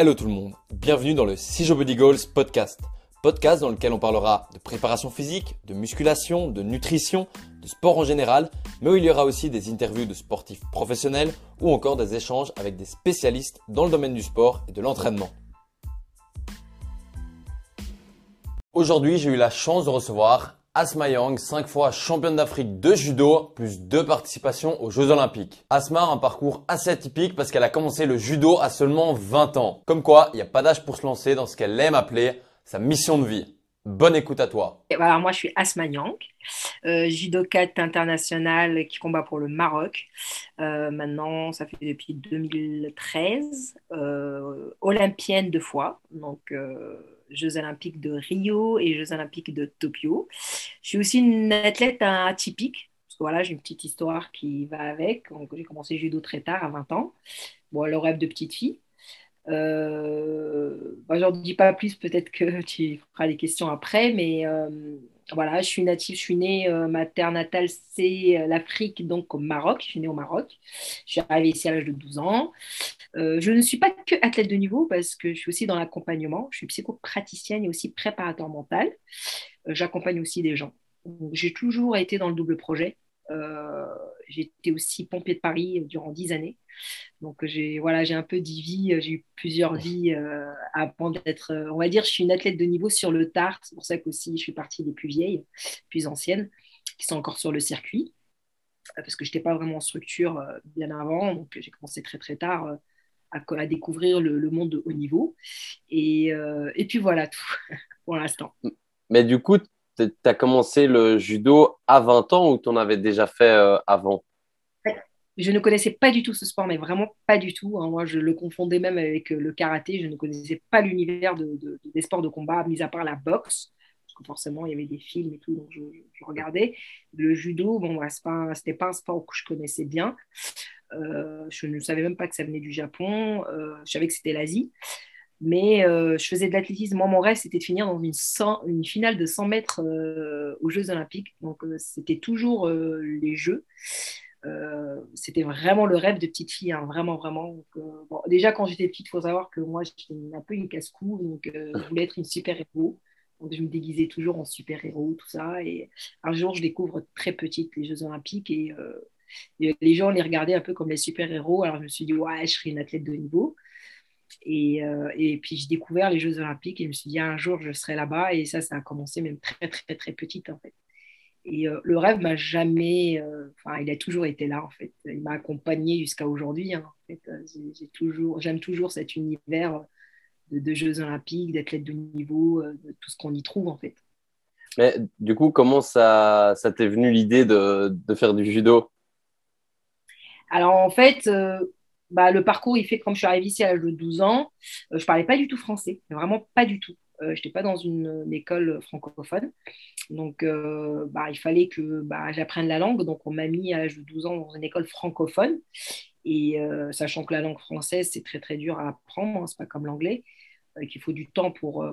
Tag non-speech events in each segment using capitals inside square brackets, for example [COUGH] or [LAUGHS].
Hello tout le monde, bienvenue dans le Sijo Body Goals podcast. Podcast dans lequel on parlera de préparation physique, de musculation, de nutrition, de sport en général, mais où il y aura aussi des interviews de sportifs professionnels ou encore des échanges avec des spécialistes dans le domaine du sport et de l'entraînement. Aujourd'hui, j'ai eu la chance de recevoir Asma Yang, 5 fois championne d'Afrique de judo, plus deux participations aux Jeux Olympiques. Asma a un parcours assez atypique parce qu'elle a commencé le judo à seulement 20 ans. Comme quoi, il n'y a pas d'âge pour se lancer dans ce qu'elle aime appeler sa mission de vie. Bonne écoute à toi. Alors moi, je suis Asma Yang, euh, judokate internationale qui combat pour le Maroc. Euh, maintenant, ça fait depuis 2013. Euh, olympienne deux fois, donc Jeux olympiques de Rio et Jeux olympiques de Tokyo. Je suis aussi une athlète atypique. Parce que voilà, j'ai une petite histoire qui va avec. J'ai commencé judo très tard, à 20 ans. Bon, le rêve de petite fille. Euh, bah, dis pas plus, peut-être que [LAUGHS] tu feras les questions après, mais euh, voilà, je suis native, je suis née, euh, ma terre natale, c'est euh, l'Afrique, donc au Maroc. Je suis née au Maroc. Je suis arrivée ici à l'âge de 12 ans. Euh, je ne suis pas que athlète de niveau parce que je suis aussi dans l'accompagnement. Je suis psychopraticienne et aussi préparateur mental. J'accompagne aussi des gens. J'ai toujours été dans le double projet. J'étais aussi pompier de Paris durant 10 années. Donc j'ai voilà, j'ai un peu dit vie, j'ai eu plusieurs vies euh, avant d'être, on va dire, je suis une athlète de niveau sur le tard. C'est pour ça qu'aussi je suis partie des plus vieilles, plus anciennes, qui sont encore sur le circuit, parce que je n'étais pas vraiment en structure bien avant. Donc j'ai commencé très très tard à, découvrir le, monde de haut niveau. Et, et puis voilà tout [LAUGHS] pour l'instant. Mais du coup, tu as commencé le judo à 20 ans ou tu en avais déjà fait avant? Je ne connaissais pas du tout ce sport, mais vraiment pas du tout. Hein. Moi, je le confondais même avec le karaté. Je ne connaissais pas l'univers des sports de combat, mis à part la boxe. Parce que forcément, il y avait des films et tout, donc je, regardais. Le judo, bon, bah, ce n'était pas, un sport que je connaissais bien. Euh, je ne savais même pas que ça venait du Japon. Euh, je savais que c'était l'Asie. Mais euh, je faisais de l'athlétisme. Moi, mon rêve, c'était de finir dans une, finale de 100 mètres aux Jeux Olympiques. Donc, c'était toujours les Jeux. Euh, c'était vraiment le rêve de petite fille, hein, vraiment, vraiment. Euh, déjà, quand j'étais petite, il faut savoir que moi, j'étais un peu une casse-cou, donc euh, je voulais être une super-héros. Donc, je me déguisais toujours en super-héros, tout ça. Et un jour, je découvre très petite les Jeux Olympiques et, les gens les regardaient un peu comme les super-héros. Alors, je me suis dit, ouais, je serai une athlète de niveau. Et, et, puis j'ai découvert les Jeux Olympiques et je me suis dit un jour je serai là-bas et ça ça a commencé même très très très petite en fait. Et euh, le rêve m'a jamais, euh, enfin, il a toujours été là en fait. Il m'a accompagné jusqu'à aujourd'hui. Hein, en fait. Euh, j'ai toujours, j'aime toujours cet univers de, Jeux Olympiques, d'athlètes de niveau, de tout ce qu'on y trouve en fait. Mais du coup, comment ça, ça t'est venu l'idée de, de, faire du judo? Alors en fait, bah, le parcours, il fait comme je suis arrivée ici à l'âge de 12 ans, je parlais pas du tout français, vraiment pas du tout. je n'étais pas dans une, école francophone. Donc, euh, bah, il fallait que bah, j'apprenne la langue. Donc, on m'a mis à l'âge de 12 ans dans une école francophone. Et euh, sachant que la langue française, c'est très, très dur à apprendre. Hein, c'est pas comme l'anglais, euh, qu'il faut du temps pour,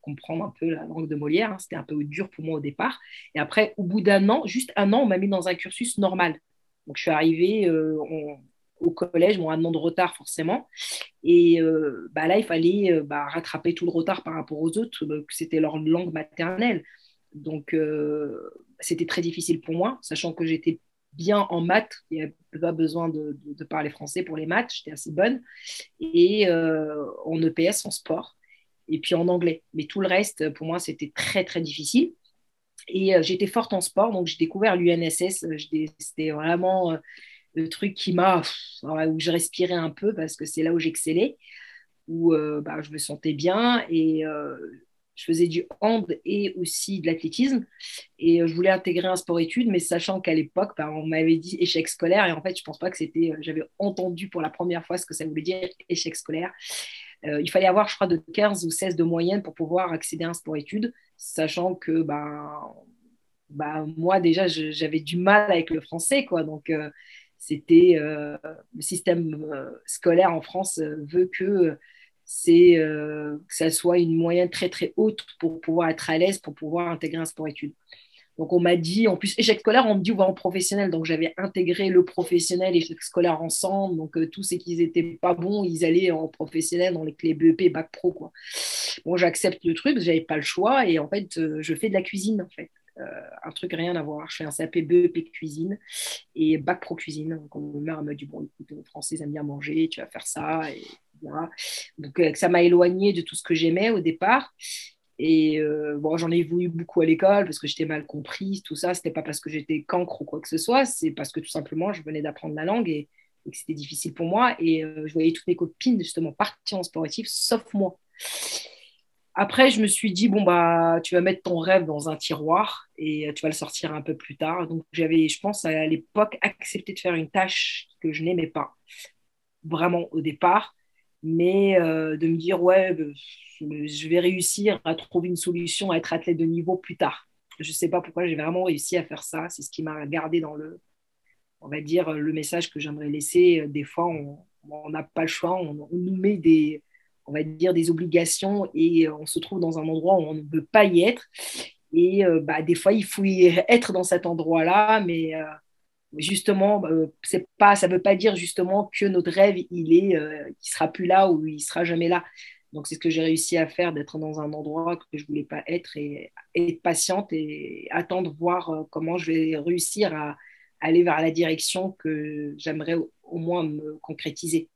comprendre un peu la langue de Molière. Hein. C'était un peu dur pour moi au départ. Et après, au bout d'un an, juste un an, on m'a mis dans un cursus normal. Donc, je suis arrivée au collège, bon, un an de retard forcément. Et bah, là, il fallait bah, rattraper tout le retard par rapport aux autres, que c'était leur langue maternelle. Donc, euh, c'était très difficile pour moi, sachant que j'étais bien en maths, il n'y avait pas besoin de, parler français pour les maths, j'étais assez bonne, et euh, en EPS, en sport, et puis en anglais. Mais tout le reste, pour moi, c'était très, très difficile. Et euh, j'étais forte en sport, donc j'ai découvert l'UNSS, c'était vraiment le truc qui m'a, où je respirais un peu, parce que c'est là où j'excellais, où bah, je me sentais bien, et je faisais du hand et aussi de l'athlétisme. Et euh, je voulais intégrer un sport-études, mais sachant qu'à l'époque, bah, on m'avait dit échec scolaire. Et en fait, je pense pas que c'était. Euh, j'avais entendu pour la première fois ce que ça voulait dire échec scolaire. Euh, il fallait avoir, je crois, de 15 ou 16 de moyenne pour pouvoir accéder à un sport-études, sachant que bah, bah, moi, déjà, j'avais du mal avec le français. Quoi, donc, c'était. le système scolaire en France veut que c'est euh, que ça soit une moyenne très très haute pour pouvoir être à l'aise, pour pouvoir intégrer un sport-études. Donc on m'a dit, en plus, échec scolaire, on me dit on va en professionnel. Donc j'avais intégré le professionnel et échec scolaire ensemble. Donc euh, tous ceux qui n'étaient pas bons, ils allaient en professionnel dans les clés BEP, bac pro. Quoi. Bon, j'accepte le truc, j'avais pas le choix. Et en fait, euh, je fais de la cuisine, en fait. Euh, un truc rien à voir. Je fais un CAP BEP cuisine et bac pro cuisine. Donc mère me dit bon, écoute, les Français aiment bien manger, tu vas faire ça. Donc ça m'a éloigné de tout ce que j'aimais au départ. Et euh, bon, j'en ai voulu beaucoup à l'école parce que j'étais mal comprise, tout ça. C'était pas parce que j'étais cancre ou quoi que ce soit, c'est parce que tout simplement, je venais d'apprendre la langue et, que c'était difficile pour moi. Et euh, je voyais toutes mes copines justement partir en sportif, sauf moi. Après, je me suis dit, bon, bah, tu vas mettre ton rêve dans un tiroir et tu vas le sortir un peu plus tard. Donc, j'avais, je pense, à l'époque, accepté de faire une tâche que je n'aimais pas, vraiment au départ mais euh, de me dire, ouais, bah, je vais réussir à trouver une solution à être athlète de niveau plus tard. Je ne sais pas pourquoi j'ai vraiment réussi à faire ça. C'est ce qui m'a gardé dans le, on va dire, le message que j'aimerais laisser. Des fois, on n'a pas le choix, on, nous met des, on va dire, des obligations et on se trouve dans un endroit où on ne veut pas y être. Et euh, bah, des fois, il faut [LAUGHS] être dans cet endroit-là, mais euh, justement, euh, c'est pas, ça ne veut pas dire justement que notre rêve, il est, euh, sera plus là ou il sera jamais là. Donc c'est ce que j'ai réussi à faire, d'être dans un endroit que je voulais pas être et, être patiente et attendre voir euh, comment je vais réussir à, aller vers la direction que j'aimerais au, moins me concrétiser.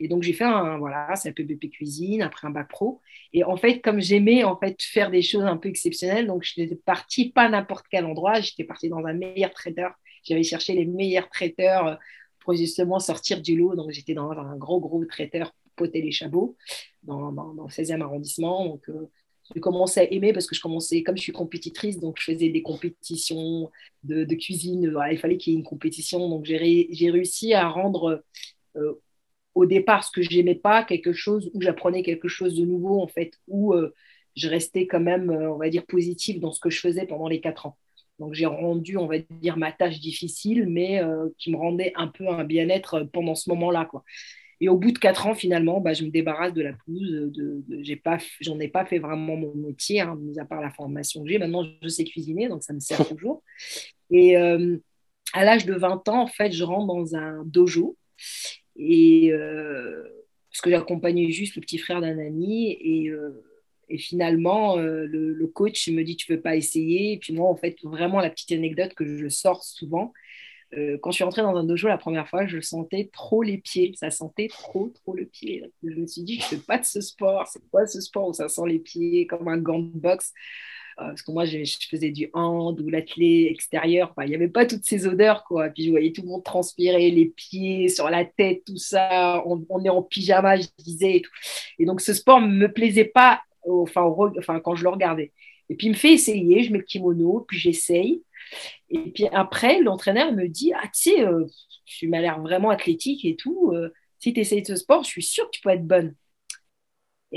Et donc j'ai fait un voilà, c'est un peu BP cuisine après un bac pro. Et en fait, comme j'aimais en fait faire des choses un peu exceptionnelles, donc je n'étais partie pas n'importe quel endroit, j'étais partie dans un meilleur trader j'avais cherché les meilleurs traiteurs euh, pour justement sortir du lot. Donc, j'étais dans un gros, gros traiteur poté les chabots dans, le 16e arrondissement. Donc, euh, j'ai commencé à aimer parce que je commençais, comme je suis compétitrice, donc je faisais des compétitions de, cuisine. il fallait qu'il y ait une compétition. Donc, j'ai réussi à rendre euh, au départ ce que je n'aimais pas quelque chose où j'apprenais quelque chose de nouveau, en fait, où je restais quand même, on va dire, positive dans ce que je faisais pendant les quatre ans. Donc j'ai rendu, on va dire, ma tâche difficile, mais euh, qui me rendait un peu un bien-être euh, pendant ce moment-là. Quoi. Et au bout de quatre ans, finalement, bah, je me débarrasse de la pelouse. De, j'ai pas, j'en ai pas fait vraiment mon métier, hein, mis à part la formation que j'ai. Maintenant, je sais cuisiner, donc ça me sert [LAUGHS] toujours. Et euh, à l'âge de 20 ans, en fait, je rentre dans un dojo. Et parce que j'accompagnais juste le petit frère d'un ami. Et et finalement, euh, le, coach me dit, tu veux pas essayer? Et puis moi, en fait, vraiment la petite anecdote que je sors souvent, euh, quand je suis rentrée dans un dojo la première fois, je sentais trop les pieds. Ça sentait trop, trop le pied. Je me suis dit, je fais pas de ce sport. C'est quoi ce sport où ça sent les pieds comme un gant de boxe? euh, parce que moi, je, faisais du hand ou l'athlé extérieur. il n'y avait pas toutes ces odeurs, quoi. Puis je voyais tout le monde transpirer, les pieds sur la tête, tout ça. On, est en pyjama, je disais. Et, donc, ce sport ne me plaisait pas enfin, enfin, quand je le regardais. Et puis il me fait essayer, je mets le kimono, puis j'essaye. Et puis après, l'entraîneur me dit Ah, tu sais, euh, tu m'as l'air vraiment athlétique et tout. Euh, si tu essayes ce sport, je suis sûre que tu peux être bonne.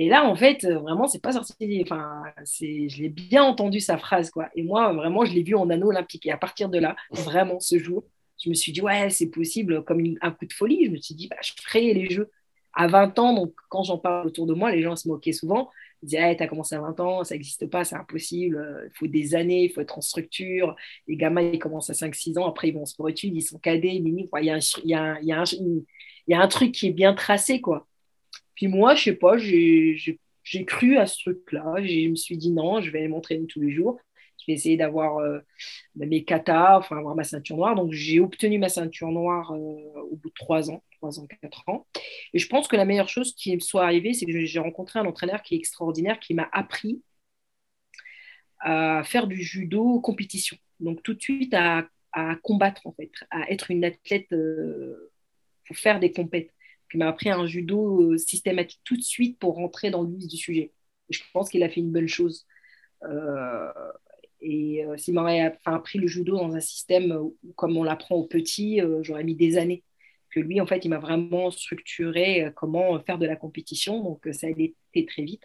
Et là, en fait, euh, vraiment, c'est pas sorti. Enfin, je l'ai bien entendu sa phrase, quoi. Et moi, vraiment, je l'ai vu en anneau olympique. Et à partir de là, vraiment, ce jour, je me suis dit, ouais, c'est possible, comme un coup de folie. Je me suis dit, bah, je ferai les jeux. À 20 ans, donc quand j'en parle autour de moi, les gens se moquaient souvent. Ils disaient, t'as commencé à 20 ans, ça n'existe pas, c'est impossible, euh, il faut des années, il faut être en structure. Les gamins, ils commencent à 5-6 ans, après, ils vont en sport-études, ils sont cadets, il a un, y a un truc qui est bien tracé, quoi. Puis moi, je sais pas, j'ai cru à ce truc-là. Je me suis dit, non, je vais m'entraîner tous les jours. Je vais essayer d'avoir euh, mes katas, enfin avoir ma ceinture noire. Donc j'ai obtenu ma ceinture noire euh, au bout de trois ans, trois ans, quatre ans. Et je pense que la meilleure chose qui me soit arrivée, c'est que j'ai rencontré un entraîneur qui est extraordinaire, qui m'a appris à faire du judo compétition. Donc tout de suite à, combattre en fait, à être une athlète euh, pour faire des compètes. M'a appris un judo systématique tout de suite pour rentrer dans le vif du sujet. Et je pense qu'il a fait une bonne chose. Euh, et euh, s'il m'aurait appris le judo dans un système comme on l'apprend aux petits, euh, j'aurais mis des années. Que lui, en fait, il m'a vraiment structuré euh, comment faire de la compétition. Donc, ça a été très vite.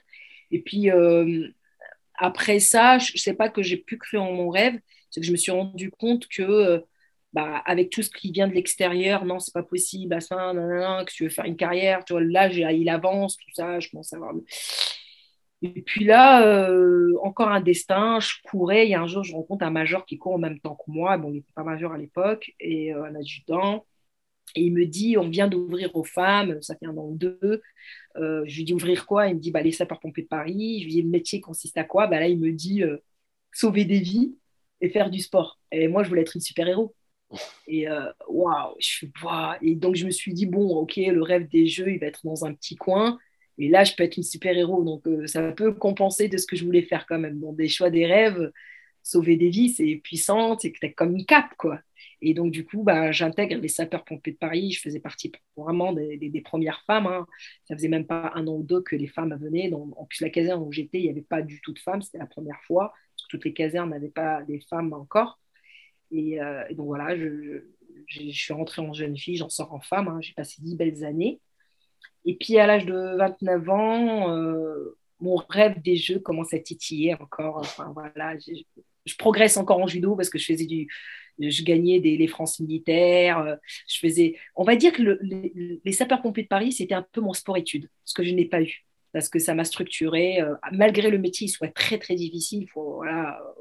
Et puis, après ça, je ne sais pas que j'ai pu créer en mon rêve, c'est que je me suis rendu compte que bah, avec tout ce qui vient de l'extérieur, non, c'est pas possible, que tu veux faire une carrière, tu vois, là, il avance, tout ça, je commence à avoir Et puis là, euh, encore un destin, je courais. Il y a un jour, je rencontre un major qui court en même temps que moi. Bon, il n'était pas major à l'époque, et euh, un adjudant. Et il me dit, on vient d'ouvrir aux femmes, ça fait un an ou deux. Euh, je lui dis, ouvrir quoi? Il me dit, bah, les sapeurs-pompiers de Paris. Je lui dis, le métier consiste à quoi? Bah, Là, il me dit, sauver des vies et faire du sport. Et moi, je voulais être une super-héros. Et waouh, je Et donc, je me suis dit, bon, ok, le rêve des jeux, il va être dans un petit coin. Et là, je peux être une super-héros. Donc, euh, ça peut compenser de ce que je voulais faire quand même. Dans des choix des rêves, sauver des vies, c'est puissant, c'est comme une cape, quoi. Et donc, du coup, bah, j'intègre les sapeurs-pompiers de Paris. Je faisais partie vraiment des, des, premières femmes. Hein. Ça faisait même pas un an ou deux que les femmes venaient. Donc, en plus, la caserne où j'étais, il n'y avait pas du tout de femmes. C'était la première fois. toutes les casernes n'avaient pas des femmes encore. Et, euh, donc, voilà, je, suis rentrée en jeune fille, j'en sors en femme. Hein. J'ai passé dix belles années. Et puis à l'âge de 29 ans, euh, mon rêve des jeux commence à titiller encore. Enfin, voilà, je, progresse encore en judo parce que je faisais du, je gagnais des, les France militaires. Euh, je faisais, on va dire que les, sapeurs-pompiers de Paris, c'était un peu mon sport-étude, ce que je n'ai pas eu parce que ça m'a structuré. Malgré le métier, il soit très très difficile, il faut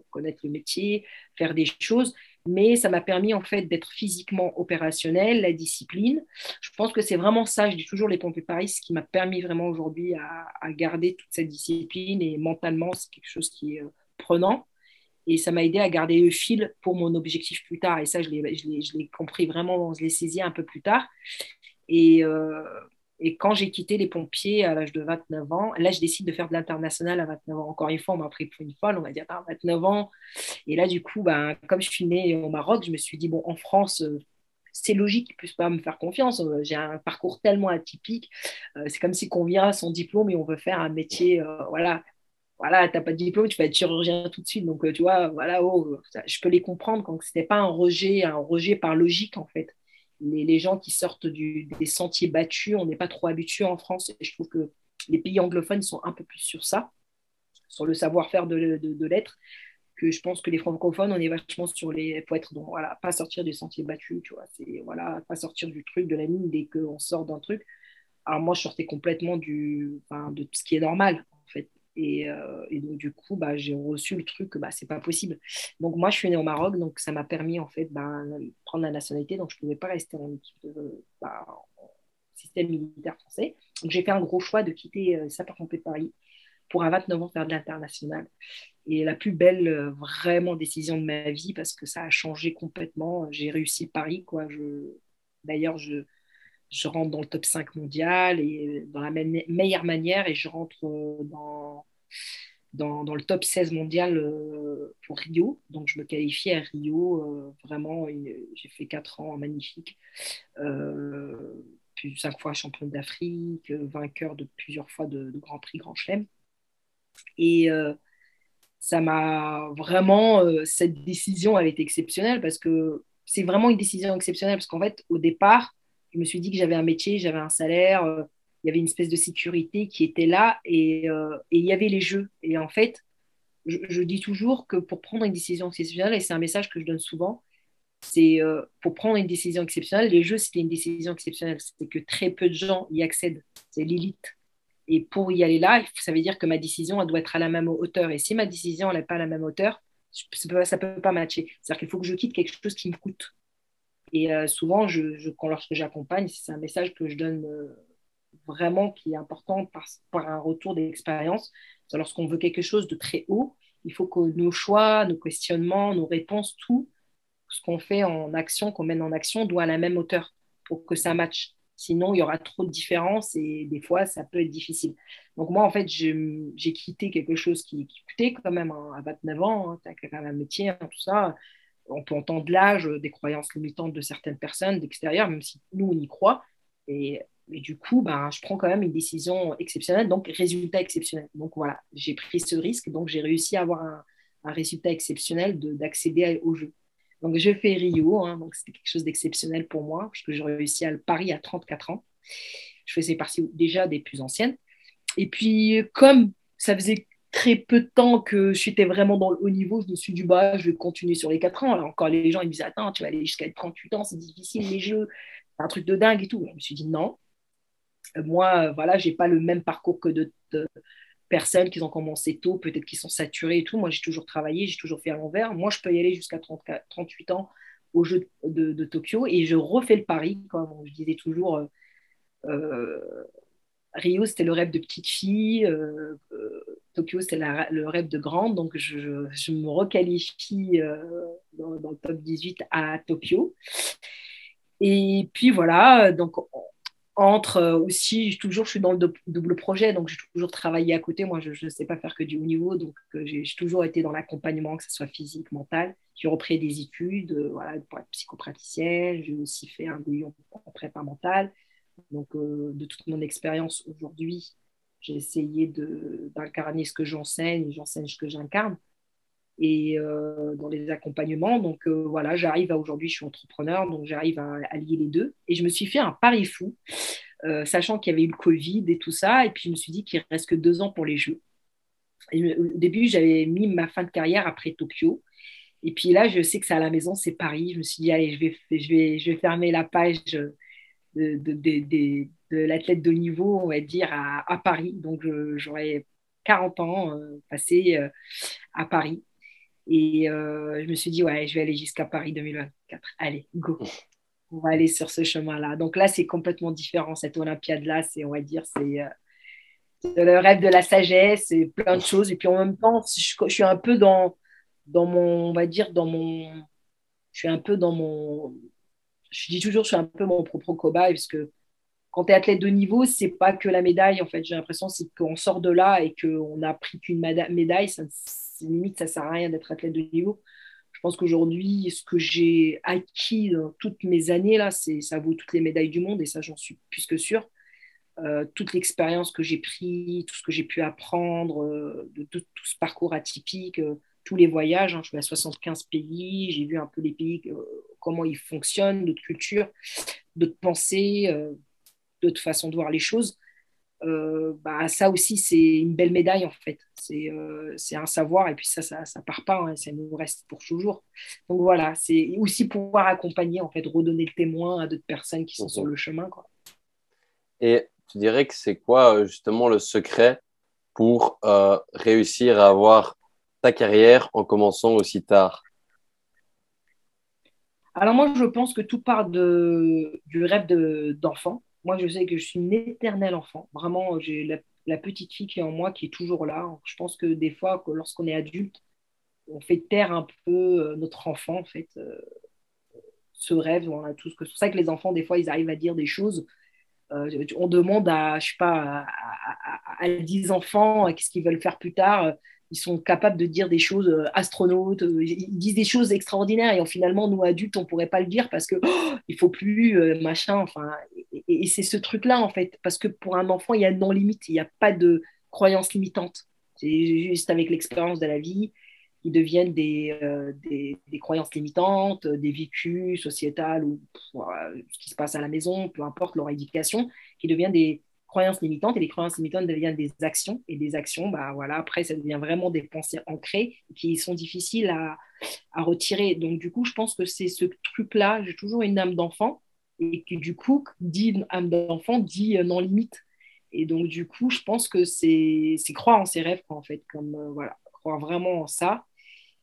connaître le métier, faire des choses mais ça m'a permis en fait d'être physiquement opérationnel, la discipline. Je pense que c'est vraiment ça, je dis toujours les pompiers Paris, ce qui m'a permis vraiment aujourd'hui à, garder toute cette discipline et mentalement, c'est quelque chose qui est euh, prenant. Et ça m'a aidé à garder le fil pour mon objectif plus tard. Et ça, je l'ai compris vraiment, je l'ai saisi un peu plus tard. Et, euh, et quand j'ai quitté les pompiers à l'âge de 29 ans, là, je décide de faire de l'international à 29 ans. Encore une fois, on m'a pris pour une folle, on va dire, à 29 ans. Et là, du coup, ben, comme je suis née au Maroc, je me suis dit, bon, en France, euh, c'est logique qu'ils ne puissent pas me faire confiance. Euh, j'ai un parcours tellement atypique. Euh, c'est comme si qu'on vient son diplôme et on veut faire un métier, voilà. Voilà, tu n'as pas de diplôme, tu vas être chirurgien tout de suite. Donc, tu vois, voilà, oh, je peux les comprendre quand ce n'était pas un rejet, un rejet par logique, en fait les, gens qui sortent des sentiers battus, on n'est pas trop habitué en France. Et je trouve que les pays anglophones sont un peu plus sur ça, sur le savoir-faire de, l'être, que je pense que les francophones, on est vachement sur les. faut être, voilà, pas sortir des sentiers battus, tu vois. C'est, voilà, pas sortir du truc, de la mine dès qu'on sort d'un truc. Alors, moi, je sortais complètement du, de ce qui est normal, en. Euh, et, donc, du coup, bah, j'ai reçu le truc que bah, c'est pas possible. Donc, moi, je suis née au Maroc, donc ça m'a permis en fait bah, de prendre la nationalité. Donc, je ne pouvais pas rester en équipe de, bah, système militaire français. Donc, j'ai fait un gros choix de quitter euh, Sapeur-Pompiers de Paris pour à 29 ans faire de l'international. Et la plus belle euh, vraiment décision de ma vie parce que ça a changé complètement. J'ai réussi Paris, quoi. Je... D'ailleurs, je, je rentre dans le top 5 mondial et dans la meilleure manière et je rentre euh, dans, dans, le top 16 mondial euh, pour Rio. Donc je me qualifie à Rio. Euh, vraiment, j'ai fait 4 ans magnifiques. plus 5 fois champion d'Afrique, vainqueur de plusieurs fois de, de Grand Prix Grand Chelem. Et ça m'a vraiment, cette décision, elle été exceptionnelle parce que c'est vraiment une décision exceptionnelle parce qu'en fait, au départ, je me suis dit que j'avais un métier, j'avais un salaire, euh, il y avait une espèce de sécurité qui était là et, euh, il y avait les jeux. Et en fait, je, dis toujours que pour prendre une décision exceptionnelle, et c'est un message que je donne souvent, c'est euh, pour prendre une décision exceptionnelle, les jeux, c'était une décision exceptionnelle. C'est que très peu de gens y accèdent. C'est l'élite. Et pour y aller là, ça veut dire que ma décision, elle doit être à la même hauteur. Et si ma décision, elle n'est pas à la même hauteur, ça ne peut pas matcher. C'est-à-dire qu'il faut que je quitte quelque chose qui me coûte. Et euh, souvent, quand, lorsque j'accompagne, c'est un message que je donne euh, vraiment qui est important par, un retour d'expérience. Lorsqu'on veut quelque chose de très haut, il faut que nos choix, nos questionnements, nos réponses, tout ce qu'on fait en action, qu'on mène en action, doit à la même hauteur pour que ça matche. Sinon, il y aura trop de différences et des fois, ça peut être difficile. Donc moi, en fait, j'ai quitté quelque chose qui, coûtait quand même à 29 ans. Hein, tu as un métier, hein, tout ça on peut entendre l'âge, des croyances limitantes de certaines personnes d'extérieur, même si nous, on y croit. Et, du coup, ben, je prends quand même une décision exceptionnelle, donc résultat exceptionnel. Donc voilà, j'ai pris ce risque, donc j'ai réussi à avoir un, résultat exceptionnel d'accéder au jeu. Donc je fais Rio, hein, donc c'était quelque chose d'exceptionnel pour moi, puisque j'ai réussi à le Paris à 34 ans. Je faisais partie déjà des plus anciennes. Et puis, comme ça faisait très peu de temps que j'étais vraiment dans le haut niveau, je me suis dit, bah, je vais continuer sur les 4 ans. Alors encore, les gens, ils me disaient, attends, tu vas aller jusqu'à 38 ans, c'est difficile, les jeux, c'est un truc de dingue et tout. Je me suis dit, non. Euh, moi, voilà, j'ai pas le même parcours que personnes qui ont commencé tôt, peut-être qui sont saturées et tout. Moi, j'ai toujours travaillé, j'ai toujours fait à l'envers. Moi, je peux y aller jusqu'à 38 ans au jeu de, Tokyo et je refais le pari, comme je disais toujours. Euh, euh, Rio, c'était le rêve de petite fille. Euh, Tokyo, c'était le rêve de grande. Donc, je, me requalifie dans, dans, le top 18 à Tokyo. Et puis voilà, donc entre euh, aussi, toujours, je suis dans le double projet, donc j'ai toujours travaillé à côté. Moi, je ne sais pas faire que du haut niveau, donc euh, j'ai toujours été dans l'accompagnement, que ce soit physique, mental. J'ai repris des études euh, pour être psychopraticienne. J'ai aussi fait un bouillon en prépa mentale. Donc, de toute mon expérience aujourd'hui, j'ai essayé d'incarner ce que j'enseigne, j'enseigne ce que j'incarne et euh, dans les accompagnements. Donc euh, voilà, j'arrive à aujourd'hui, je suis entrepreneur, donc j'arrive à, lier les deux. Et je me suis fait un pari fou, euh, sachant qu'il y avait eu le Covid et tout ça. Et puis je me suis dit qu'il reste que deux ans pour les Jeux. au début, j'avais mis ma fin de carrière après Tokyo. Et puis là, je sais que c'est à la maison, c'est Paris. Je me suis dit, allez, je vais, je vais, je vais fermer la page de, de, de, de l'athlète de niveau, on va dire, à, à Paris. Donc j'aurais 40 ans passé à Paris. Et euh, je me suis dit, ouais, je vais aller jusqu'à Paris 2024. Allez, go. On va aller sur ce chemin-là. Donc là, c'est complètement différent. Cette Olympiade-là, c'est, on va dire, c'est euh, le rêve de la sagesse et plein de choses. Et puis en même temps, je, suis un peu dans, dans mon, on va dire, dans mon. Je suis un peu dans mon. Je dis toujours, je suis un peu mon propre cobaye, parce que quand tu es athlète de niveau, c'est pas que la médaille. En fait, j'ai l'impression c'est qu'on sort de là et qu'on n'a pris qu'une médaille. Ça, limite, ça sert à rien d'être athlète de niveau. Je pense qu'aujourd'hui, ce que j'ai acquis dans toutes mes années, là, ça vaut toutes les médailles du monde et ça, j'en suis plus que sûre. Euh, toute l'expérience que j'ai pris, tout ce que j'ai pu apprendre euh, de, tout ce parcours atypique, euh, tous les voyages. Hein, je suis à 75 pays, j'ai vu un peu les pays, comment ils fonctionnent, d'autres cultures, d'autres pensées, d'autres façons de voir les choses. Euh, bah, ça aussi, c'est une belle médaille en fait. C'est euh, un savoir et puis ça, ça ne part pas, hein, ça nous reste pour toujours. Donc voilà, c'est aussi pouvoir accompagner, en fait, redonner le témoin à d'autres personnes qui sont sur le chemin. Quoi. Et tu dirais que c'est quoi euh, justement le secret pour réussir à avoir ta carrière en commençant aussi tard? Alors moi, je pense que tout part du rêve d'enfant. Moi, je sais que je suis une éternelle enfant. Vraiment, j'ai la, petite fille qui est en moi qui est toujours là. Je pense que des fois, lorsqu'on est adulte, on fait taire un peu euh, notre enfant, en fait. Euh, ce rêve, on a. C'est pour ça que les enfants, des fois, ils arrivent à dire des choses. Euh, on demande à, je sais pas, à, à 10 enfants qu'est-ce qu'ils veulent faire plus tard ils sont capables de dire des choses euh, astronautes, euh, ils disent des choses extraordinaires. Et finalement nous adultes on pourrait pas le dire parce que oh, il faut plus euh, machin enfin et, c'est ce truc là en fait. Parce que pour un enfant il y a non limite il n'y a pas de croyances limitantes c'est juste avec l'expérience de la vie ils deviennent des, des, croyances limitantes, des vécus sociétales ou ce qui se passe à la maison, peu importe leur éducation, qui deviennent des, croyances limitantes et les croyances limitantes deviennent des actions et des actions, bah voilà, après ça devient vraiment des pensées ancrées qui sont difficiles à, à retirer. Donc du coup, je pense que c'est ce truc-là, j'ai toujours une âme d'enfant et qui du coup dit âme d'enfant dit euh, non limite. Et donc du coup, je pense que c'est croire en ses rêves en fait, comme euh, voilà, croire vraiment en ça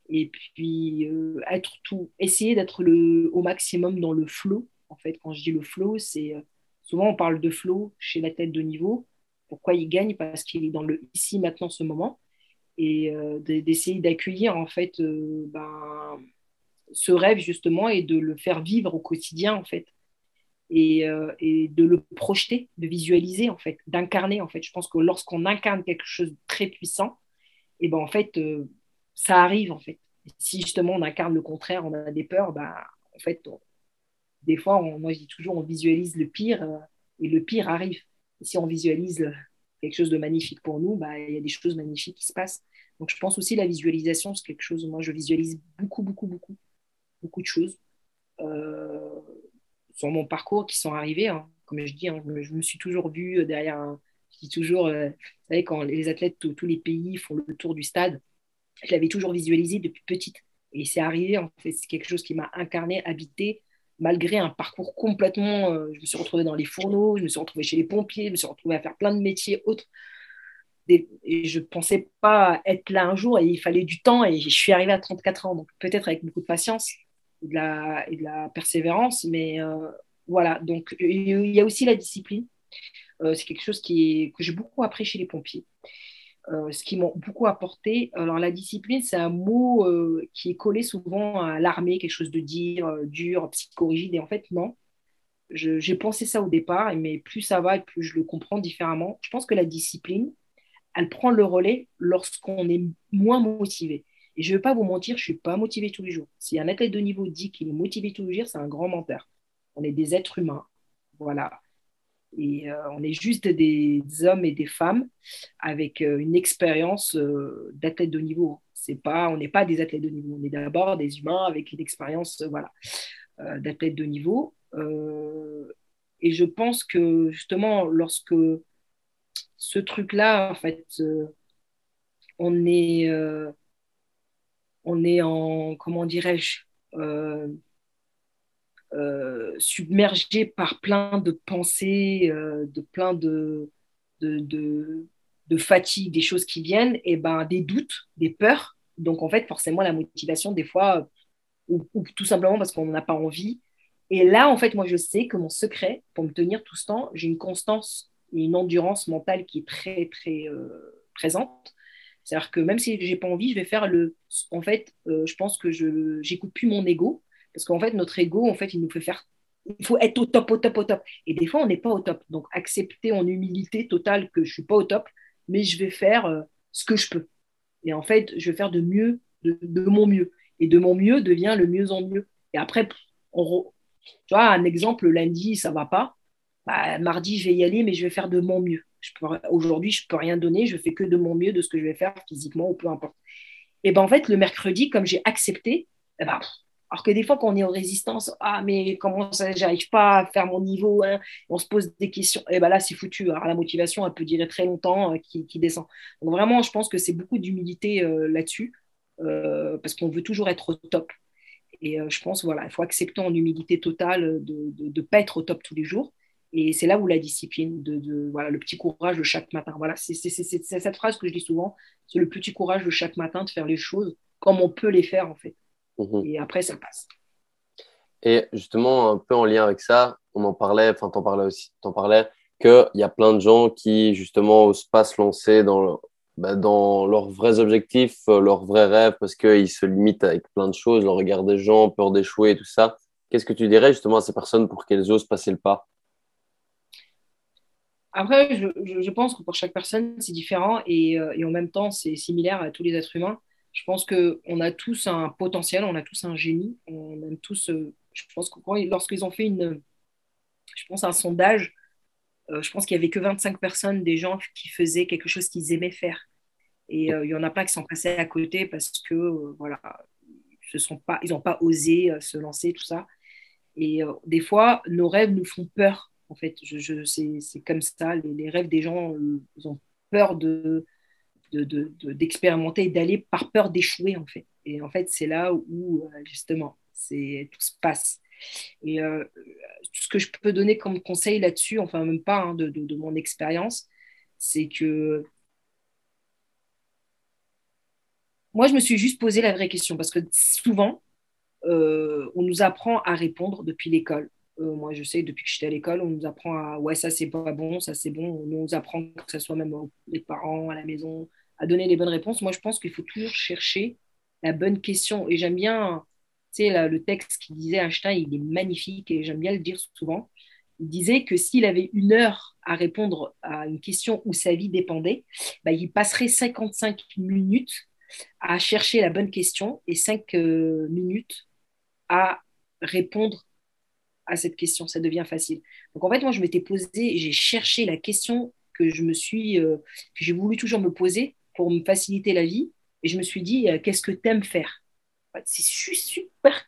et puis euh, être tout, essayer d'être le au maximum dans le flow. En fait, quand je dis le flow, c'est Souvent, on parle de flow chez la tête de niveau. Pourquoi il gagne? Parce qu'il est dans le ici, maintenant, ce moment. Et euh, d'essayer d'accueillir, en fait, euh, ben, ce rêve, justement, et de le faire vivre au quotidien, en fait. Et, euh, et, de le projeter, de visualiser, en fait, d'incarner, en fait. Je pense que lorsqu'on incarne quelque chose de très puissant, et ben, en fait, ça arrive, en fait. si, justement, on incarne le contraire, on a des peurs, ben, en fait, des fois, moi je dis toujours, on visualise le pire euh, et le pire arrive. Si on visualise quelque chose de magnifique pour nous, bah, il y a des choses magnifiques qui se passent. Donc je pense aussi la visualisation, c'est quelque chose, moi je visualise beaucoup, beaucoup, beaucoup, beaucoup de choses euh, sur mon parcours qui sont arrivées. Hein. Comme je dis, hein, je me suis toujours vue derrière Je dis toujours, euh, vous savez, quand les athlètes de tous les pays font le tour du stade, je l'avais toujours visualisé depuis petite. Et c'est arrivé, en fait, c'est quelque chose qui m'a incarné, habité, malgré un parcours complètement. Euh, je me suis retrouvée dans les fourneaux, je me suis retrouvée chez les pompiers, je me suis retrouvée à faire plein de métiers autres. je ne pensais pas être là un jour et il fallait du temps et je suis arrivée à 34 ans. Donc peut-être avec beaucoup de patience et de la, et persévérance. Mais euh, voilà, donc il y a aussi la discipline. Euh, c'est quelque chose qui que j'ai beaucoup appris chez les pompiers. Euh, ce qui m'ont beaucoup apporté. Alors la discipline, c'est un mot qui est collé souvent à l'armée, quelque chose de dire, dur, psychorigide. Et en fait, non. J'ai pensé ça au départ, mais plus ça va et plus je le comprends différemment. Je pense que la discipline, elle prend le relais lorsqu'on est moins motivé. Et je ne vais pas vous mentir, je ne suis pas motivé tous les jours. Si un athlète de niveau dit qu'il est motivé tous les jours, c'est un grand menteur. On est des êtres humains. Voilà. Et euh, on est juste des hommes et des femmes avec euh, une expérience euh, d'athlète de niveau. C'est pas, on n'est pas des athlètes de niveau. On est d'abord des humains avec une expérience voilà, d'athlète de niveau. et je pense que justement, lorsque ce truc-là, en fait, on est, on est en, comment dirais-je, euh, submergé par plein de pensées, de plein de, de, de, fatigue, des choses qui viennent, et ben des doutes, des peurs. Donc en fait, forcément, la motivation, des fois, ou, ou tout simplement parce qu'on n'a pas envie. Et là, en fait, moi, je sais que mon secret pour me tenir tout ce temps, j'ai une constance une endurance mentale qui est très, très euh, présente. C'est-à-dire que même si j'ai pas envie, je vais faire le. En fait, euh, je pense que je j'écoute plus mon ego parce qu'en fait, notre ego, en fait, il nous fait faire. Il faut être au top, au top, au top. Et des fois, on n'est pas au top. Donc, accepter en humilité totale que je suis pas au top, mais je vais faire euh, ce que je peux. Et en fait, je vais faire de mieux, de, mon mieux. Et de mon mieux devient le mieux en mieux. Et après, on, tu vois, un exemple, lundi, ça va pas. Bah, mardi, je vais y aller, mais je vais faire de mon mieux. Aujourd'hui, je ne peux rien donner, je fais que de mon mieux de ce que je vais faire physiquement ou peu importe. Et ben en fait, le mercredi, comme j'ai accepté, eh ben, alors que des fois, quand on est en résistance, ah, mais comment ça, j'arrive pas à faire mon niveau, hein, on se pose des questions, et ben là, c'est foutu. Alors, la motivation, elle peut durer très longtemps, euh, qui, descend. Donc, vraiment, je pense que c'est beaucoup d'humilité euh, là-dessus, euh, parce qu'on veut toujours être au top. Et je pense, voilà, il faut accepter en humilité totale de ne pas être au top tous les jours. Et c'est là où la discipline, de, voilà, le petit courage de chaque matin. Voilà, c'est cette phrase que je dis souvent, c'est le petit courage de chaque matin de faire les choses comme on peut les faire en fait. Mhm. Et après, ça passe. Et justement, un peu en lien avec ça, on en parlait, enfin, t'en parlais aussi, t'en parlais, qu'il y a plein de gens qui, justement, n'osent pas se lancer dans, bah, dans leurs vrais objectifs, euh, leurs vrais rêves, parce qu'ils se limitent avec plein de choses, le regard des gens, peur d'échouer, tout ça. Qu'est-ce que tu dirais justement à ces personnes pour qu'elles osent passer le pas? Après, je, pense que pour chaque personne, c'est différent et, euh, et, en même temps, c'est similaire à tous les êtres humains. Je pense qu'on a tous un potentiel, on a tous un génie, on aime tous. Euh, je pense que lorsqu'ils ont fait une, je pense un sondage, euh, je pense qu'il y avait que 25 personnes, des gens qui faisaient quelque chose qu'ils aimaient faire. Et il y en a pas qui sont passés à côté parce que voilà, ils sont pas, ils n'ont pas osé se lancer, tout ça. Et des fois, nos rêves nous font peur en fait, je, c'est comme ça. Les, rêves des gens, euh, ils ont peur de, d'expérimenter et d'aller par peur d'échouer, en fait. Et en fait, c'est là où, euh, justement, c'est, tout se passe. Et euh, tout ce que je peux donner comme conseil là-dessus, enfin, même pas hein, de, mon expérience, c'est que moi, je me suis juste posé la vraie question parce que souvent, on nous apprend à répondre depuis l'école. Euh, moi, je sais, depuis que j'étais à l'école, on nous apprend à ouais, ça c'est pas bon, ça c'est bon. On nous apprend que ce soit même les parents, à la maison, à donner les bonnes réponses. Moi, je pense qu'il faut toujours chercher la bonne question. Et j'aime bien, tu sais, le texte qui disait Einstein, il est magnifique et j'aime bien le dire souvent. Il disait que s'il avait une heure à répondre à une question où sa vie dépendait, bah, il passerait 55 minutes à chercher la bonne question et 5 euh, minutes à répondre à cette question, ça devient facile. Donc en fait, moi, je m'étais posé, j'ai cherché la question que je me suis, euh, que j'ai voulu toujours me poser pour me faciliter la vie, et je me suis dit, euh, qu'est-ce que tu aimes faire C'est super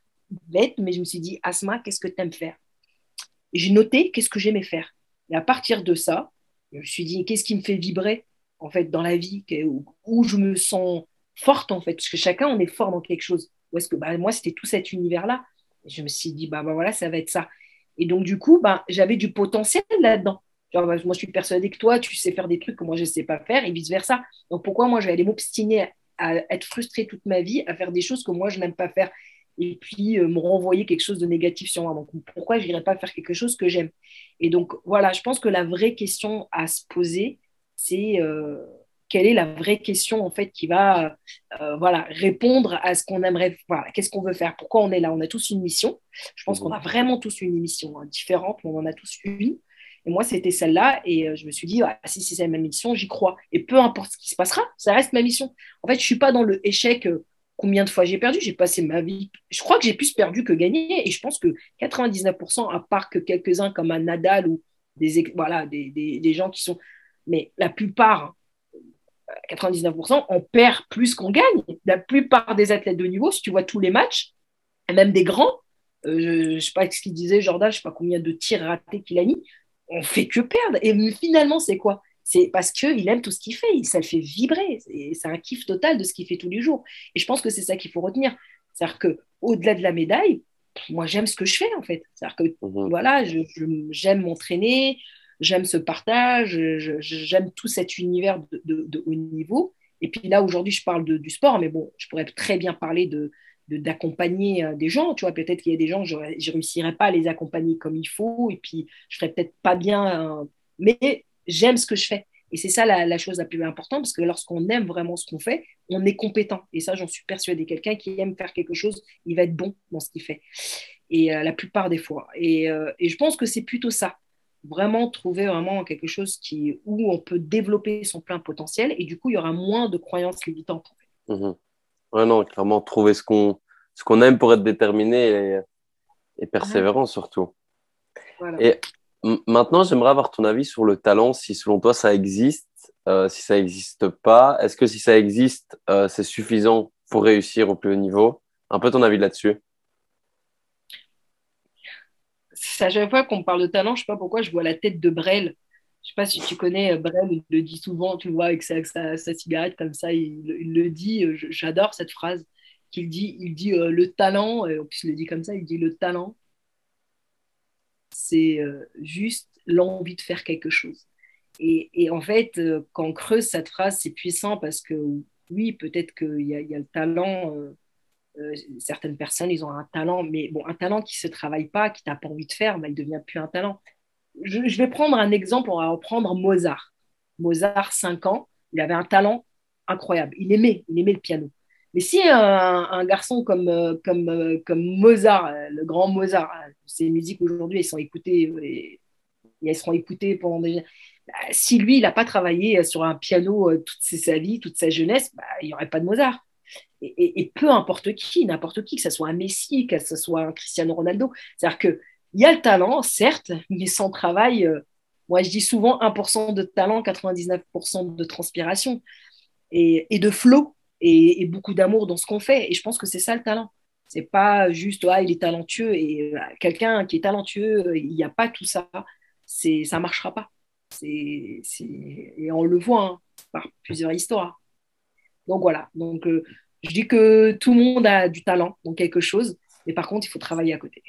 bête, mais je me suis dit, Asma, qu'est-ce que tu aimes faire J'ai noté qu'est-ce que j'aimais faire? Et à partir de ça, je me suis dit, qu'est-ce qui me fait vibrer en fait dans la vie, où, je me sens forte en fait, parce que chacun on est fort dans quelque chose. Ou est-ce que bah, moi c'était tout cet univers là je me suis dit, bah, bah, voilà, ça va être ça. Et donc, du coup, bah, j'avais du potentiel là-dedans. Genre, bah, moi, je suis persuadée que toi, tu sais faire des trucs que moi, je ne sais pas faire et vice-versa. Donc, pourquoi moi, je vais aller m'obstiner à être frustrée toute ma vie, à faire des choses que moi, je n'aime pas faire et puis euh, me renvoyer quelque chose de négatif sur moi? Donc, pourquoi je n'irais pas faire quelque chose que j'aime? Et donc, voilà, je pense que la vraie question à se poser, c'est euh, quelle est la vraie question, en fait, qui va euh, voilà, répondre à ce qu'on aimerait, voilà, qu'est-ce qu'on veut faire, pourquoi on est là? On a tous une mission. Je pense mmh. qu'on a vraiment tous une mission hein, différente, mais on en a tous une. Et moi, c'était celle-là. Et euh, je me suis dit, ah, si c'est ma mission, j'y crois. Et peu importe ce qui se passera, ça reste ma mission. En fait, je ne suis pas dans le échec. Euh, combien de fois j'ai perdu J'ai passé ma vie. Je crois que j'ai plus perdu que gagné. Et je pense que 99%, à part que quelques-uns comme un Nadal ou des, voilà, des, des, gens qui sont. Mais la plupart, 99%, euh, on perd plus qu'on gagne. La plupart des athlètes de niveau, si tu vois tous les matchs, même des grands, je ne sais pas ce qu'il disait, Jordan, je ne sais pas combien de tirs ratés qu'il a mis, on fait que perdre. Et finalement, c'est quoi? C'est parce qu'il aime tout ce qu'il fait, ça le fait vibrer. C'est un kiff total de ce qu'il fait tous les jours. Et je pense que c'est ça qu'il faut retenir. C'est-à-dire qu'au-delà de la médaille, moi, j'aime ce que je fais, en fait. C'est-à-dire que, mhm. voilà, j'aime m'entraîner, j'aime ce partage, j'aime tout cet univers de, haut niveau. Et puis là, aujourd'hui, je parle du sport, mais bon, je pourrais très bien parler de, d'accompagner euh, des gens. Tu vois, peut-être qu'il y a des gens, je ne réussirais pas à les accompagner comme il faut, et puis je ferais peut-être pas bien, euh, mais j'aime ce que je fais. Et c'est ça la, chose la plus importante, parce que lorsqu'on aime vraiment ce qu'on fait, on est compétent. Et ça, j'en suis persuadée. Quelqu'un qui aime faire quelque chose, il va être bon dans ce qu'il fait. Et euh, la plupart des fois. Et, et je pense que c'est plutôt ça. Vraiment trouver vraiment quelque chose qui, où on peut développer son plein potentiel. Et du coup, il y aura moins de croyances limitantes. Mmh Ouais, non, clairement, trouver ce qu'on ce qu'on aime pour être déterminé et, persévérant surtout. Et maintenant, j'aimerais avoir ton avis sur le talent, si selon toi ça existe, euh, si ça n'existe pas. Est-ce que si ça existe, euh, c'est suffisant pour réussir au plus haut niveau? Un peu ton avis là-dessus. À chaque fois qu'on parle de talent, je ne sais pas pourquoi je vois la tête de Brel je sais pas si tu connais euh, Brel, il le dit souvent, tu vois, avec sa, cigarette comme ça, il, le dit. Euh, j'adore cette phrase qu'il dit. Il dit euh, le talent, et en plus il le dit comme ça, il dit le talent, c'est juste l'envie de faire quelque chose. Et, en fait, quand on creuse cette phrase, c'est puissant parce que oui, peut-être qu'il y, y, a le talent. certaines personnes, ils ont un talent, mais bon, un talent qui ne se travaille pas, qui n'a pas envie de faire, bah, il devient plus un talent je, vais prendre un exemple, on va reprendre Mozart. Mozart, 5 ans, il avait un talent incroyable. Il aimait, il aimait le piano. Mais si un, garçon comme, euh, comme, euh, comme Mozart, euh, le grand Mozart, ses musiques aujourd'hui, elles sont écoutées, et, elles seront écoutées pendant des... Bah, si lui, il n'a pas travaillé sur un piano toute sa vie, toute sa jeunesse, bah, il n'y aurait pas de Mozart. Et, et peu importe qui, n'importe qui, que ce soit un Messi, que ce soit un Cristiano Ronaldo, c'est-à-dire que il y a le talent, certes, mais sans travail, euh, moi je dis souvent 1% de talent, 99% de transpiration et, de flow et, beaucoup d'amour dans ce qu'on fait. Et je pense que c'est ça le talent. C'est pas juste ah il est talentueux et euh, quelqu'un qui est talentueux, euh, il n'y a pas tout ça, c'est ça marchera pas. Et on le voit hein, par plusieurs histoires. Donc voilà. Donc je dis que tout le monde a du talent dans quelque chose, mais par contre il faut travailler à côté.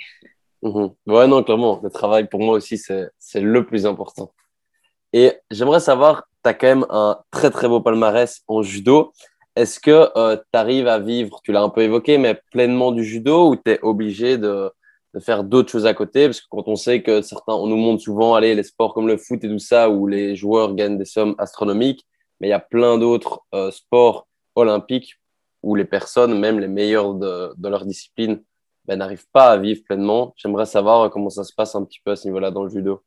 Mhm. Ouais, non, clairement. Le travail, pour moi aussi, c'est le plus important. Et j'aimerais savoir, tu as quand même un très, très beau palmarès en judo. Est-ce que euh, tu arrives à vivre, tu l'as un peu évoqué, mais pleinement du judo ou tu es obligé de, de faire d'autres choses à côté? Parce que quand on sait que certains, on nous montre souvent, allez, les sports comme le foot et tout ça, où les joueurs gagnent des sommes astronomiques, mais il y a plein d'autres euh, sports olympiques où les personnes, même les meilleurs de, de leur discipline, ben, n'arrivent pas à vivre pleinement. J'aimerais savoir comment ça se passe un petit peu à ce niveau-là dans le judo.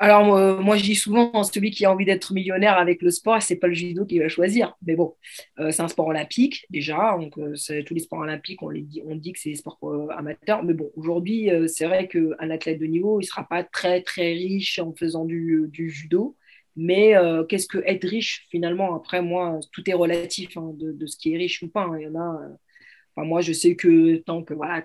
Alors, moi, je dis souvent, celui qui a envie d'être millionnaire avec le sport, c'est pas le judo qui va choisir. Mais bon, euh, c'est un sport olympique, déjà. Donc, euh, tous les sports olympiques, on, dit, que c'est des sports euh, amateurs. Mais bon, aujourd'hui, c'est vrai qu'un athlète de niveau, il sera pas très, très riche en faisant du, judo. Mais qu'est-ce que être riche, finalement? Après, moi, tout est relatif hein, de, de, ce qui est riche ou pas. Hein. Il y en a moi, je sais que tant que voilà,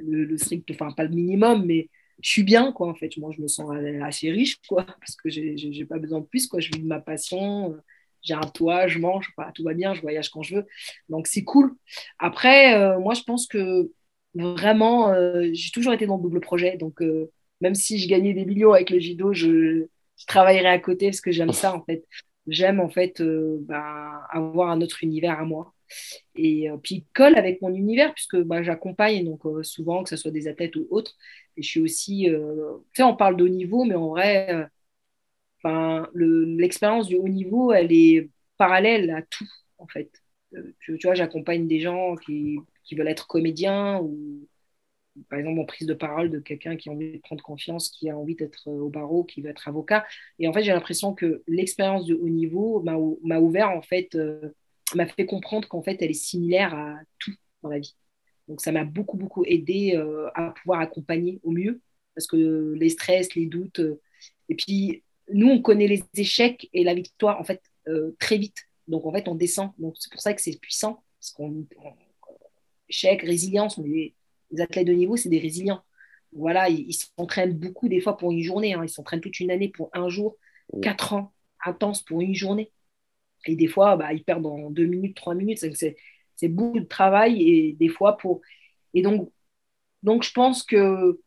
le, strict, enfin, pas le minimum, mais je suis bien, quoi, en fait. Moi, je me sens assez riche, quoi, [LAUGHS] parce que j'ai pas besoin de plus, quoi. Je vis de ma passion, j'ai un toit, je mange, tout va bien, je voyage quand je veux. Donc, c'est cool. Après, euh, moi, je pense que vraiment, euh, j'ai toujours été dans le double projet. Donc, euh, même si je gagnais des millions avec le judo, je je travaillerai à côté parce que j'aime ça en fait. J'aime en fait euh, bah, avoir un autre univers à moi. Et puis il colle avec mon univers puisque bah, j'accompagne donc souvent que ce soit des athlètes ou autres. Et je suis aussi, tu sais, on parle de haut niveau, mais en vrai, l'expérience du haut niveau, elle est parallèle à tout en fait. tu vois, j'accompagne des gens qui, qui veulent être comédiens ou par exemple en prise de parole de quelqu'un qui a envie de prendre confiance, qui a envie d'être euh, au barreau, qui veut être avocat. Et en fait, j'ai l'impression que l'expérience de haut niveau m'a ouvert, en fait, euh, m'a fait comprendre qu'en fait, elle est similaire à tout dans la vie. Donc, ça m'a beaucoup, beaucoup aidé euh, à pouvoir accompagner au mieux, parce que les stress, les doutes, et puis nous, on connaît les échecs et la victoire, en fait, très vite. Donc, en fait, on descend. Donc, c'est pour ça que c'est puissant, parce qu'on échec, résilience, on est les athlètes de niveau, c'est des résilients. Voilà, ils s'entraînent beaucoup des fois pour une journée. Hein. Ils s'entraînent toute une année pour un jour, quatre ans intenses pour une journée. Et des fois, bah, ils perdent en deux minutes, trois minutes. C'est beaucoup de travail et des fois pour. Et donc, donc je pense que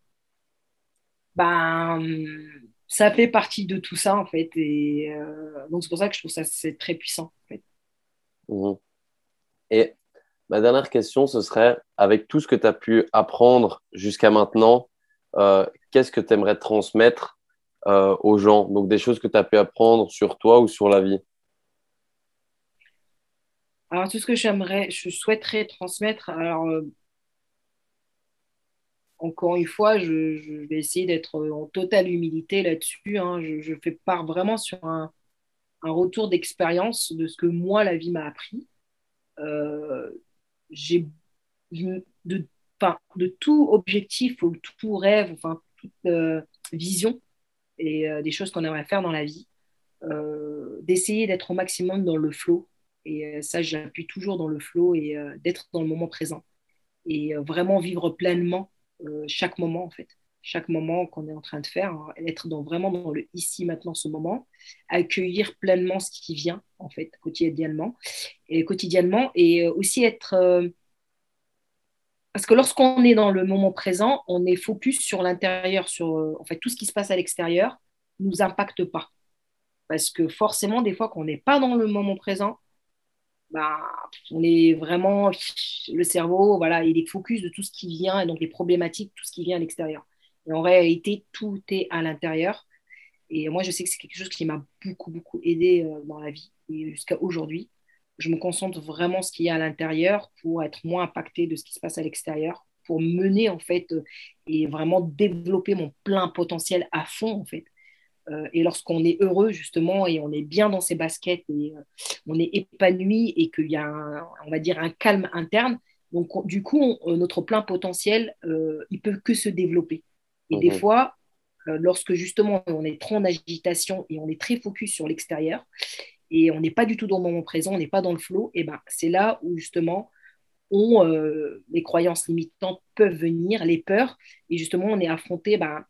ben, ça fait partie de tout ça en fait. Et euh, donc c'est pour ça que je trouve ça très puissant en fait. Mmh. Et Ma dernière question, ce serait, avec tout ce que tu as pu apprendre jusqu'à maintenant, euh, qu'est-ce que tu aimerais transmettre euh, aux gens? Donc des choses que tu as pu apprendre sur toi ou sur la vie? Alors tout ce que j'aimerais, je souhaiterais transmettre, alors euh, encore une fois, je, vais essayer d'être en totale humilité là-dessus. Hein. Je, fais part vraiment sur un, retour d'expérience de ce que moi, la vie m'a appris j'ai de, tout objectif ou tout rêve, enfin toute euh, vision et euh, des choses qu'on aimerait faire dans la vie, euh, d'essayer d'être au maximum dans le flow. Et ça, j'appuie toujours dans le flow et d'être dans le moment présent. Et vraiment vivre pleinement chaque moment, en fait. Chaque moment qu'on est en train de faire, hein, être dans, vraiment dans le ici, maintenant, ce moment, accueillir pleinement ce qui vient, en fait, quotidiennement et quotidiennement, et euh, aussi être euh, parce que lorsqu'on est dans le moment présent, on est focus sur l'intérieur, sur euh, en fait tout ce qui se passe à l'extérieur nous impacte pas. Parce que forcément, des fois, quand on n'est pas dans le moment présent, bah, on est vraiment le cerveau, voilà, il est focus de tout ce qui vient et donc les problématiques, tout ce qui vient à l'extérieur. Et en réalité, tout est à l'intérieur. Et moi, je sais que c'est quelque chose qui m'a beaucoup, beaucoup aidé dans la vie et jusqu'à aujourd'hui je me concentre vraiment ce qu'il y a à l'intérieur pour être moins impacté de ce qui se passe à l'extérieur, pour mener en fait euh, et vraiment développer mon plein potentiel à fond en fait. Euh, et lorsqu'on est heureux justement et on est bien dans ses baskets et euh, on est épanoui et qu'il y a un, on va dire un calme interne, donc du coup notre plein potentiel il peut que se développer. Et des mmh fois lorsque justement on est trop en agitation et on est très focus sur l'extérieur, et on n'est pas du tout dans le moment présent, on n'est pas dans le flow, et ben c'est là où justement on, euh, les croyances limitantes peuvent venir, les peurs, et justement on est affronté, ben,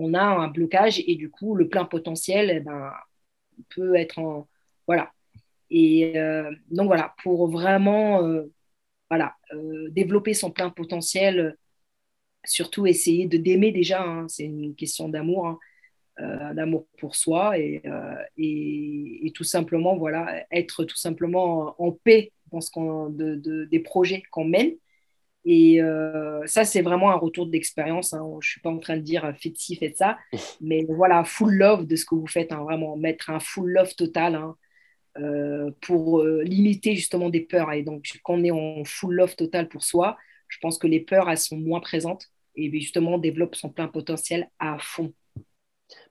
on a un blocage et du coup le plein potentiel eh ben, peut être en voilà. Et euh, donc voilà, pour vraiment euh, voilà, développer son plein potentiel, surtout essayer de d'aimer déjà, hein, c'est une question d'amour. Hein, euh, d'amour pour soi euh, et, et, tout simplement voilà être tout simplement en paix dans ce qu'on de, des projets qu'on mène et euh, ça c'est vraiment un retour d'expérience hein. je suis pas en train de dire faites ci faites ça [LAUGHS] mais voilà full love de ce que vous faites hein. vraiment mettre un full love total hein, pour limiter justement des peurs et donc quand on est en full love total pour soi je pense que les peurs elles sont moins présentes et justement on développe son plein potentiel à fond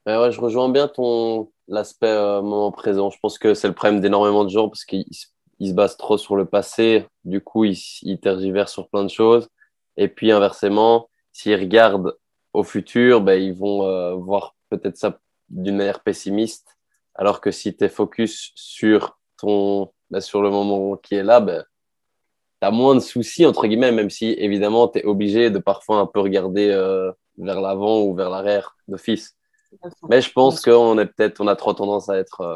ouais, je rejoins bien ton l'aspect euh, moment présent. Je pense que c'est le problème d'énormément de gens parce qu'ils se basent trop sur le passé. Du coup, ils, ils tergiversent sur plein de choses. Et puis inversement, s'ils regardent au futur, ben, ils vont euh, voir peut-être ça d'une manière pessimiste. Alors que si tu es focus sur, ton, ben, sur le moment qui est là, ben, tu as moins de soucis, entre guillemets, même si évidemment tu es obligé de parfois un peu regarder euh, vers l'avant ou vers l'arrière d'office. Mais je pense qu'on est peut-être, on a trop tendance à être euh,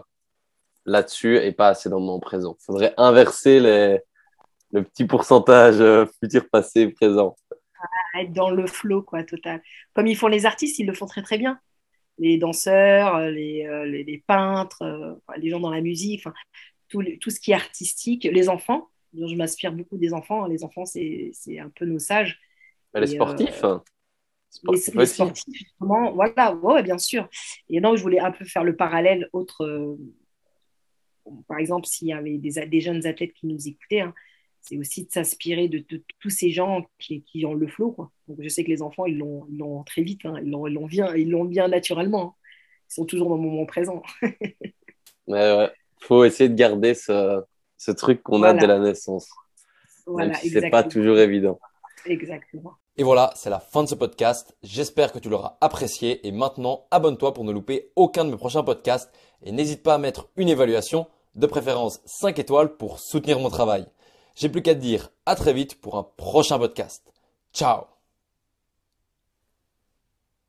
là-dessus et pas assez dans le moment présent. Il faudrait inverser les, le petit pourcentage euh, futur, passé, présent. être dans le flow, quoi, total. Comme ils font les artistes, ils le font très très bien. les danseurs, les, les, les peintres, les gens dans la musique, tout, tout, ce qui est artistique, les enfants. Je m'inspire beaucoup des enfants. Les enfants, c'est un peu nos sages. Les sportifs sportifs les, sportifs, justement, voilà, ouais, bien sûr. Et donc, je voulais un peu faire le parallèle autre. Par exemple, s'il y avait des, des, jeunes athlètes qui nous écoutaient, hein, c'est aussi de s'inspirer de, tous ces gens qui, qui ont le. Quoi. Donc, je sais que les enfants, ils l'ont très vite, hein. ils l'ont bien, ils bien naturellement. Hein. Ils sont toujours dans le moment présent. [LAUGHS] ouais. faut essayer de garder ce, ce truc qu'on a dès la naissance. Voilà, c'est pas toujours évident. Exactement. Et voilà, c'est la fin de ce podcast. J'espère que tu l'auras apprécié. Et maintenant, abonne-toi pour ne louper aucun de mes prochains podcasts. Et n'hésite pas à mettre une évaluation, de préférence 5 étoiles, pour soutenir mon travail. J'ai plus qu'à te dire à très vite pour un prochain podcast. Ciao